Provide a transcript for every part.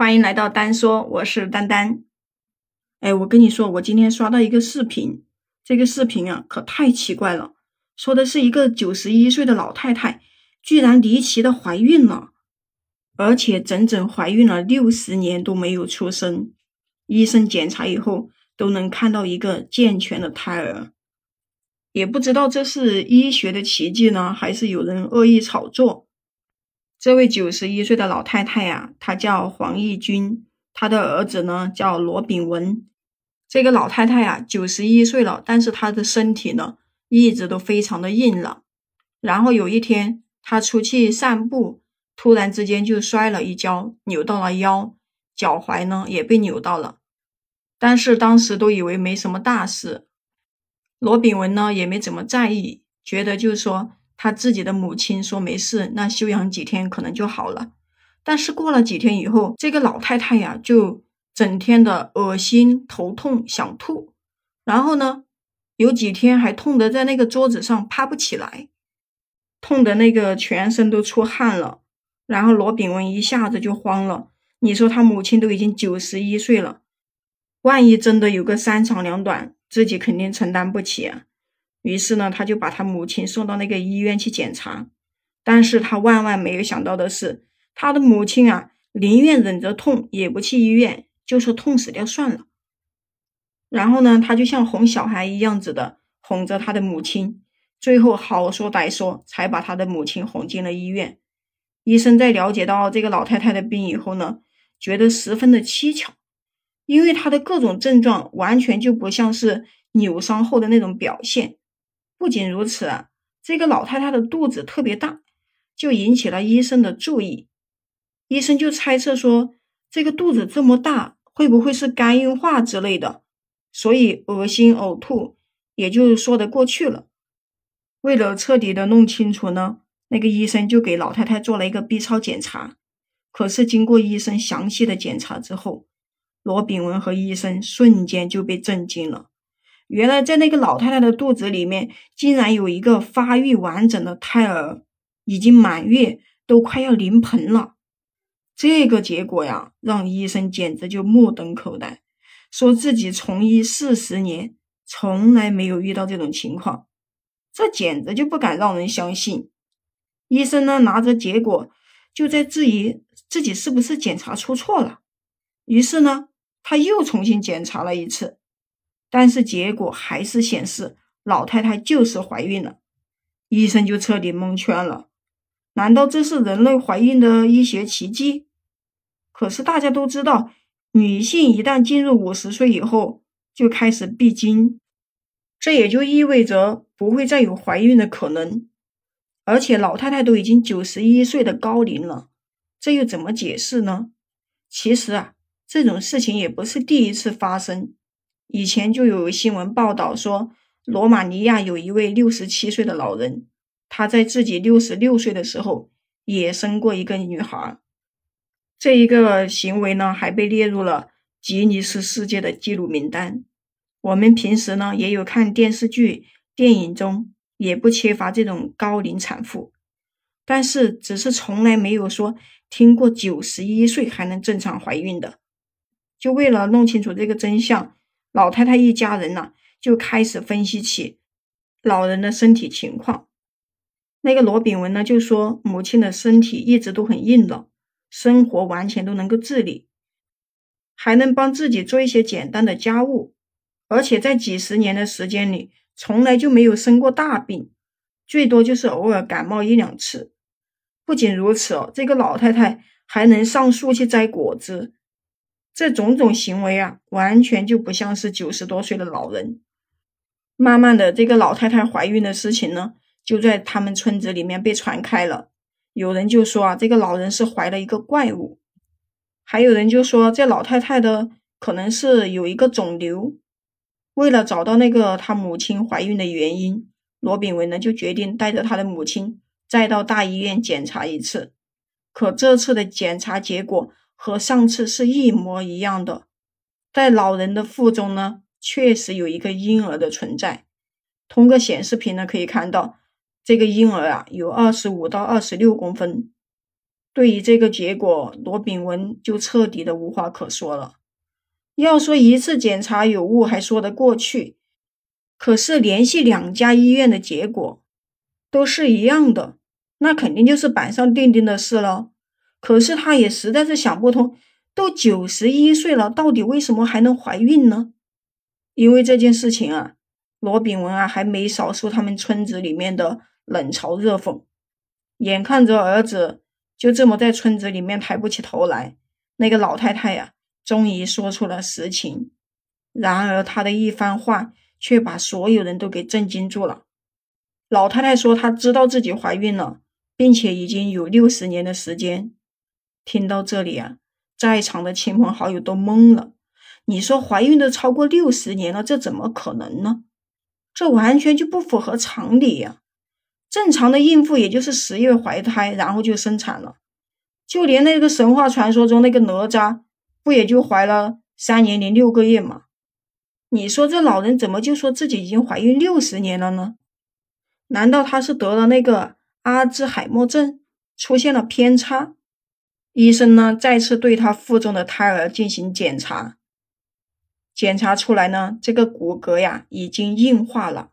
欢迎来到丹说，我是丹丹。哎，我跟你说，我今天刷到一个视频，这个视频啊可太奇怪了，说的是一个九十一岁的老太太居然离奇的怀孕了，而且整整怀孕了六十年都没有出生，医生检查以后都能看到一个健全的胎儿，也不知道这是医学的奇迹呢，还是有人恶意炒作。这位九十一岁的老太太呀，她叫黄义军，她的儿子呢叫罗炳文。这个老太太呀，九十一岁了，但是她的身体呢一直都非常的硬朗。然后有一天，她出去散步，突然之间就摔了一跤，扭到了腰，脚踝呢也被扭到了。但是当时都以为没什么大事，罗炳文呢也没怎么在意，觉得就是说。他自己的母亲说没事，那休养几天可能就好了。但是过了几天以后，这个老太太呀就整天的恶心、头痛、想吐，然后呢，有几天还痛得在那个桌子上趴不起来，痛的那个全身都出汗了。然后罗炳文一下子就慌了，你说他母亲都已经九十一岁了，万一真的有个三长两短，自己肯定承担不起啊。于是呢，他就把他母亲送到那个医院去检查，但是他万万没有想到的是，他的母亲啊，宁愿忍着痛也不去医院，就说痛死掉算了。然后呢，他就像哄小孩一样子的哄着他的母亲，最后好说歹说，才把他的母亲哄进了医院。医生在了解到这个老太太的病以后呢，觉得十分的蹊跷，因为她的各种症状完全就不像是扭伤后的那种表现。不仅如此啊，这个老太太的肚子特别大，就引起了医生的注意。医生就猜测说，这个肚子这么大，会不会是肝硬化之类的？所以恶心呕吐也就说得过去了。为了彻底的弄清楚呢，那个医生就给老太太做了一个 B 超检查。可是经过医生详细的检查之后，罗炳文和医生瞬间就被震惊了。原来在那个老太太的肚子里面，竟然有一个发育完整的胎儿，已经满月，都快要临盆了。这个结果呀，让医生简直就目瞪口呆，说自己从医四十年，从来没有遇到这种情况，这简直就不敢让人相信。医生呢，拿着结果就在质疑自己是不是检查出错了，于是呢，他又重新检查了一次。但是结果还是显示老太太就是怀孕了，医生就彻底蒙圈了。难道这是人类怀孕的医学奇迹？可是大家都知道，女性一旦进入五十岁以后就开始闭经，这也就意味着不会再有怀孕的可能。而且老太太都已经九十一岁的高龄了，这又怎么解释呢？其实啊，这种事情也不是第一次发生。以前就有新闻报道说，罗马尼亚有一位六十七岁的老人，他在自己六十六岁的时候也生过一个女孩。这一个行为呢，还被列入了吉尼斯世界的记录名单。我们平时呢也有看电视剧、电影中也不缺乏这种高龄产妇，但是只是从来没有说听过九十一岁还能正常怀孕的。就为了弄清楚这个真相。老太太一家人呢，就开始分析起老人的身体情况。那个罗炳文呢，就说母亲的身体一直都很硬朗，生活完全都能够自理，还能帮自己做一些简单的家务，而且在几十年的时间里，从来就没有生过大病，最多就是偶尔感冒一两次。不仅如此哦，这个老太太还能上树去摘果子。这种种行为啊，完全就不像是九十多岁的老人。慢慢的，这个老太太怀孕的事情呢，就在他们村子里面被传开了。有人就说啊，这个老人是怀了一个怪物；还有人就说，这老太太的可能是有一个肿瘤。为了找到那个他母亲怀孕的原因，罗炳文呢就决定带着他的母亲再到大医院检查一次。可这次的检查结果。和上次是一模一样的，在老人的腹中呢，确实有一个婴儿的存在。通过显示屏呢，可以看到这个婴儿啊，有二十五到二十六公分。对于这个结果，罗炳文就彻底的无话可说了。要说一次检查有误还说得过去，可是联系两家医院的结果都是一样的，那肯定就是板上钉钉的事了。可是她也实在是想不通，都九十一岁了，到底为什么还能怀孕呢？因为这件事情啊，罗炳文啊还没少受他们村子里面的冷嘲热讽，眼看着儿子。就这么在村子里面抬不起头来，那个老太太呀，终于说出了实情。然而她的一番话却把所有人都给震惊住了。老太太说她知道自己怀孕了，并且已经有六十年的时间。听到这里啊，在场的亲朋好友都懵了。你说怀孕都超过六十年了，这怎么可能呢？这完全就不符合常理呀！正常的孕妇也就是十月怀胎，然后就生产了。就连那个神话传说中那个哪吒，不也就怀了三年零六个月吗？你说这老人怎么就说自己已经怀孕六十年了呢？难道他是得了那个阿兹海默症，出现了偏差？医生呢，再次对他腹中的胎儿进行检查，检查出来呢，这个骨骼呀已经硬化了。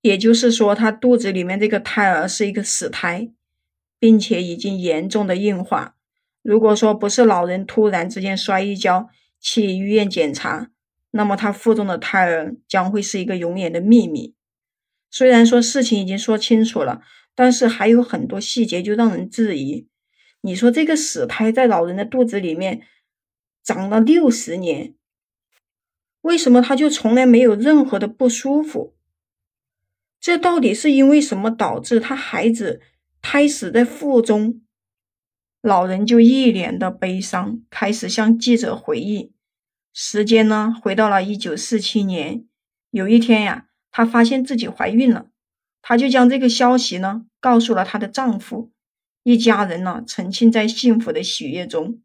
也就是说，他肚子里面这个胎儿是一个死胎，并且已经严重的硬化。如果说不是老人突然之间摔一跤去医院检查，那么他腹中的胎儿将会是一个永远的秘密。虽然说事情已经说清楚了，但是还有很多细节就让人质疑。你说这个死胎在老人的肚子里面长了六十年，为什么他就从来没有任何的不舒服？这到底是因为什么导致他孩子胎死在腹中？老人就一脸的悲伤，开始向记者回忆。时间呢，回到了一九四七年。有一天呀，她发现自己怀孕了，她就将这个消息呢告诉了她的丈夫。一家人呢沉浸在幸福的喜悦中。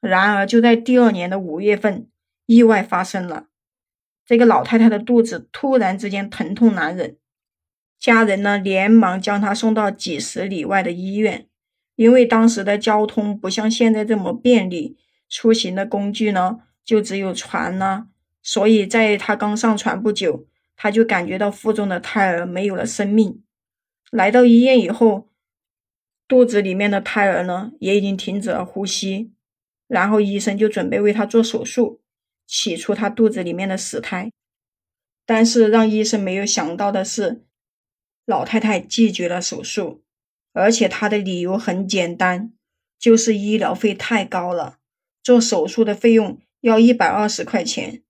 然而，就在第二年的五月份，意外发生了。这个老太太的肚子突然之间疼痛难忍。家人呢，连忙将她送到几十里外的医院，因为当时的交通不像现在这么便利，出行的工具呢就只有船呢，所以在他刚上船不久，他就感觉到腹中的胎儿没有了生命。来到医院以后，肚子里面的胎儿呢也已经停止了呼吸，然后医生就准备为他做手术，取出他肚子里面的死胎。但是让医生没有想到的是。老太太拒绝了手术，而且她的理由很简单，就是医疗费太高了，做手术的费用要一百二十块钱，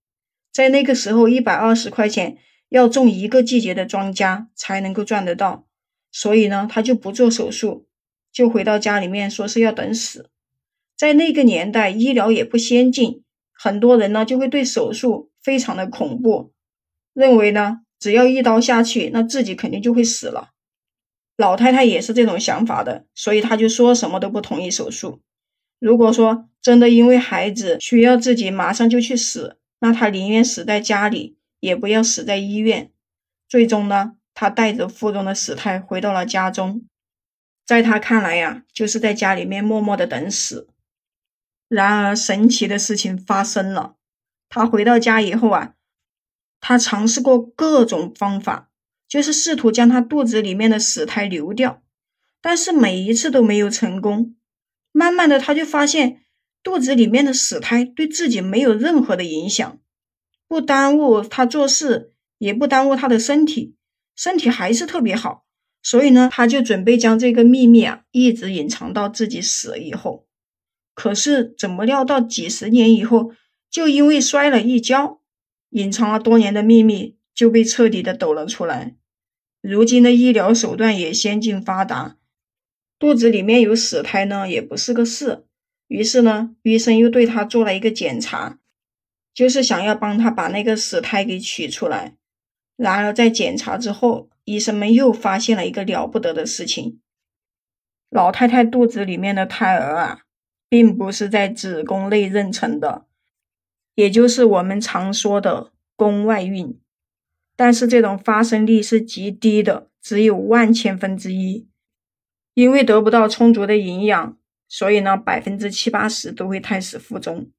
在那个时候，一百二十块钱要种一个季节的庄稼才能够赚得到，所以呢，她就不做手术，就回到家里面说是要等死。在那个年代，医疗也不先进，很多人呢就会对手术非常的恐怖，认为呢。只要一刀下去，那自己肯定就会死了。老太太也是这种想法的，所以她就说什么都不同意手术。如果说真的因为孩子需要自己马上就去死，那她宁愿死在家里，也不要死在医院。最终呢，她带着腹中的死胎回到了家中，在他看来呀，就是在家里面默默的等死。然而神奇的事情发生了，他回到家以后啊。他尝试过各种方法，就是试图将他肚子里面的死胎流掉，但是每一次都没有成功。慢慢的，他就发现肚子里面的死胎对自己没有任何的影响，不耽误他做事，也不耽误他的身体，身体还是特别好。所以呢，他就准备将这个秘密啊一直隐藏到自己死了以后。可是怎么料到几十年以后，就因为摔了一跤。隐藏了多年的秘密就被彻底的抖了出来。如今的医疗手段也先进发达，肚子里面有死胎呢也不是个事。于是呢，医生又对他做了一个检查，就是想要帮他把那个死胎给取出来。然而在检查之后，医生们又发现了一个了不得的事情：老太太肚子里面的胎儿啊，并不是在子宫内妊娠的。也就是我们常说的宫外孕，但是这种发生率是极低的，只有万千分之一。因为得不到充足的营养，所以呢，百分之七八十都会胎死腹中。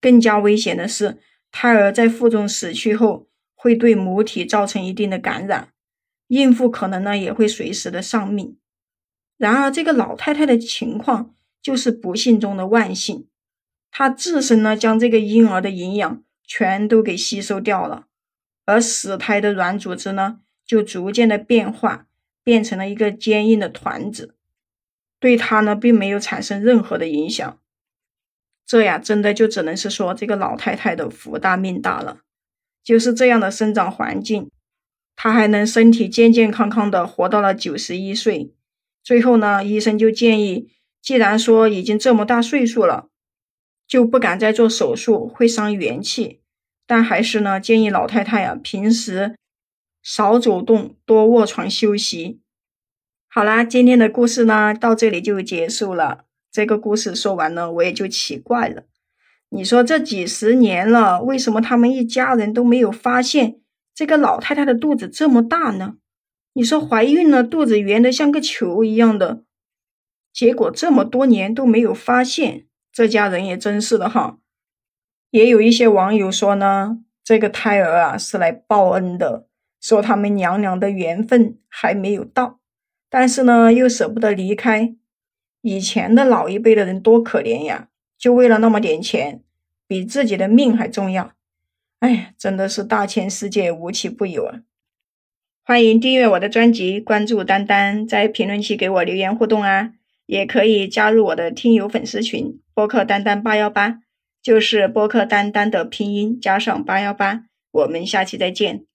更加危险的是，胎儿在腹中死去后，会对母体造成一定的感染，孕妇可能呢也会随时的丧命。然而，这个老太太的情况就是不幸中的万幸，她自身呢将这个婴儿的营养全都给吸收掉了，而死胎的软组织呢就逐渐的变化，变成了一个坚硬的团子。对她呢，并没有产生任何的影响，这呀，真的就只能是说这个老太太的福大命大了。就是这样的生长环境，她还能身体健健康康的活到了九十一岁。最后呢，医生就建议，既然说已经这么大岁数了，就不敢再做手术，会伤元气。但还是呢，建议老太太呀，平时少走动，多卧床休息。好啦，今天的故事呢，到这里就结束了。这个故事说完了，我也就奇怪了。你说这几十年了，为什么他们一家人都没有发现这个老太太的肚子这么大呢？你说怀孕了，肚子圆的像个球一样的，结果这么多年都没有发现，这家人也真是的哈。也有一些网友说呢，这个胎儿啊是来报恩的，说他们娘俩的缘分还没有到。但是呢，又舍不得离开。以前的老一辈的人多可怜呀，就为了那么点钱，比自己的命还重要。哎，真的是大千世界无奇不有啊！欢迎订阅我的专辑，关注丹丹，在评论区给我留言互动啊，也可以加入我的听友粉丝群，播客丹丹八幺八，就是播客丹丹的拼音加上八幺八。我们下期再见。